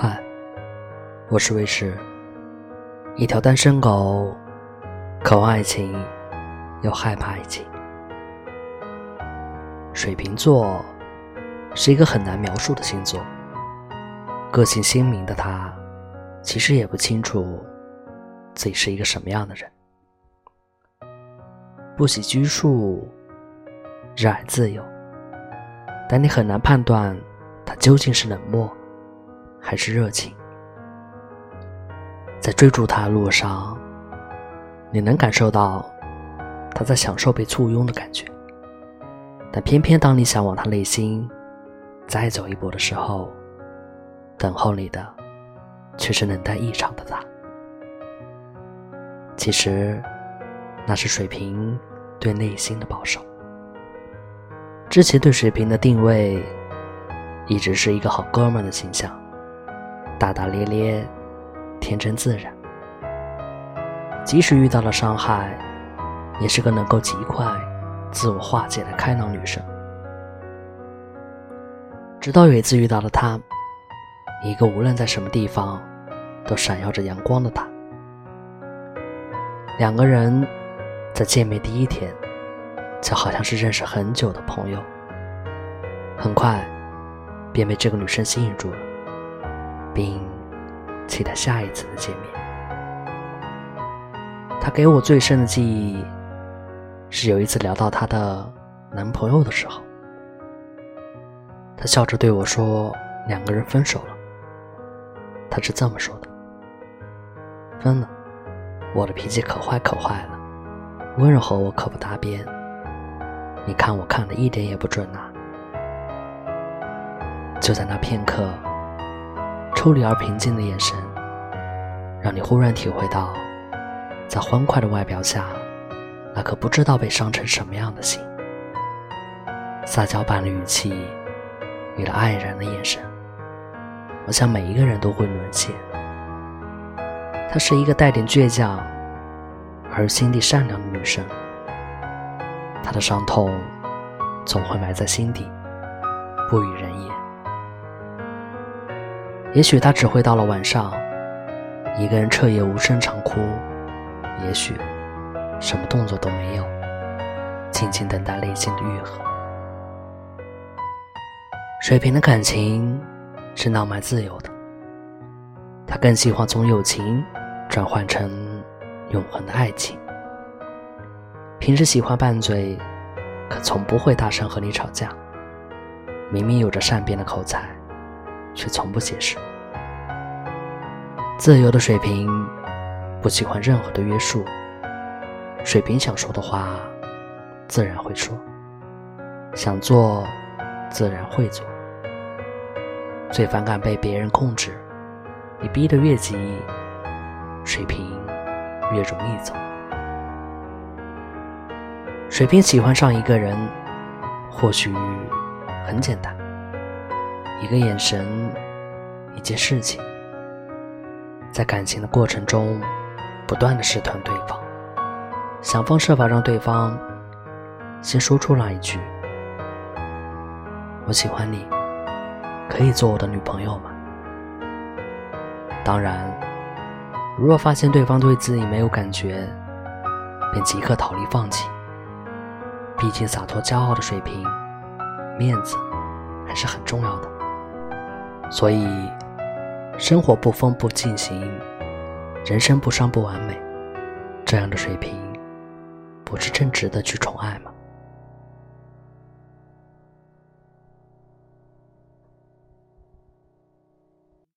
嗨我是卫士，一条单身狗，渴望爱情，又害怕爱情。水瓶座是一个很难描述的星座，个性鲜明的他，其实也不清楚自己是一个什么样的人。不喜拘束，热爱自由，但你很难判断他究竟是冷漠还是热情。在追逐他的路上，你能感受到他在享受被簇拥的感觉，但偏偏当你想往他内心再走一步的时候，等候你的却是冷淡异常的他。其实，那是水瓶对内心的保守。之前对水瓶的定位，一直是一个好哥们的形象，大大咧咧。天真自然，即使遇到了伤害，也是个能够极快自我化解的开朗女生。直到有一次遇到了他，一个无论在什么地方都闪耀着阳光的他。两个人在见面第一天，就好像是认识很久的朋友，很快便被这个女生吸引住了，并。期待下一次的见面。他给我最深的记忆，是有一次聊到她的男朋友的时候，他笑着对我说：“两个人分手了。”他是这么说的：“分了，我的脾气可坏可坏了，温柔和我可不搭边。你看我看的一点也不准啊！”就在那片刻。抽离而平静的眼神，让你忽然体会到，在欢快的外表下，那颗不知道被伤成什么样的心。撒娇般的语气，与了爱人的眼神，我想每一个人都会沦陷。她是一个带点倔强，而心地善良的女生。她的伤痛，总会埋在心底，不与人言。也许他只会到了晚上，一个人彻夜无声长哭；也许什么动作都没有，静静等待内心的愈合。水瓶的感情是浪漫自由的，他更喜欢从友情转换成永恒的爱情。平时喜欢拌嘴，可从不会大声和你吵架。明明有着善变的口才。却从不解释。自由的水瓶不喜欢任何的约束。水瓶想说的话，自然会说；想做，自然会做。最反感被别人控制，你逼得越急，水瓶越容易走。水瓶喜欢上一个人，或许很简单。一个眼神，一件事情，在感情的过程中，不断的试探对方，想方设法让对方先说出那一句：“我喜欢你，可以做我的女朋友吗？”当然，如若发现对方对自己没有感觉，便即刻逃离放弃。毕竟洒脱骄傲的水平，面子还是很重要的。所以，生活不疯不进行，人生不伤不完美，这样的水平，不是正值得去宠爱吗？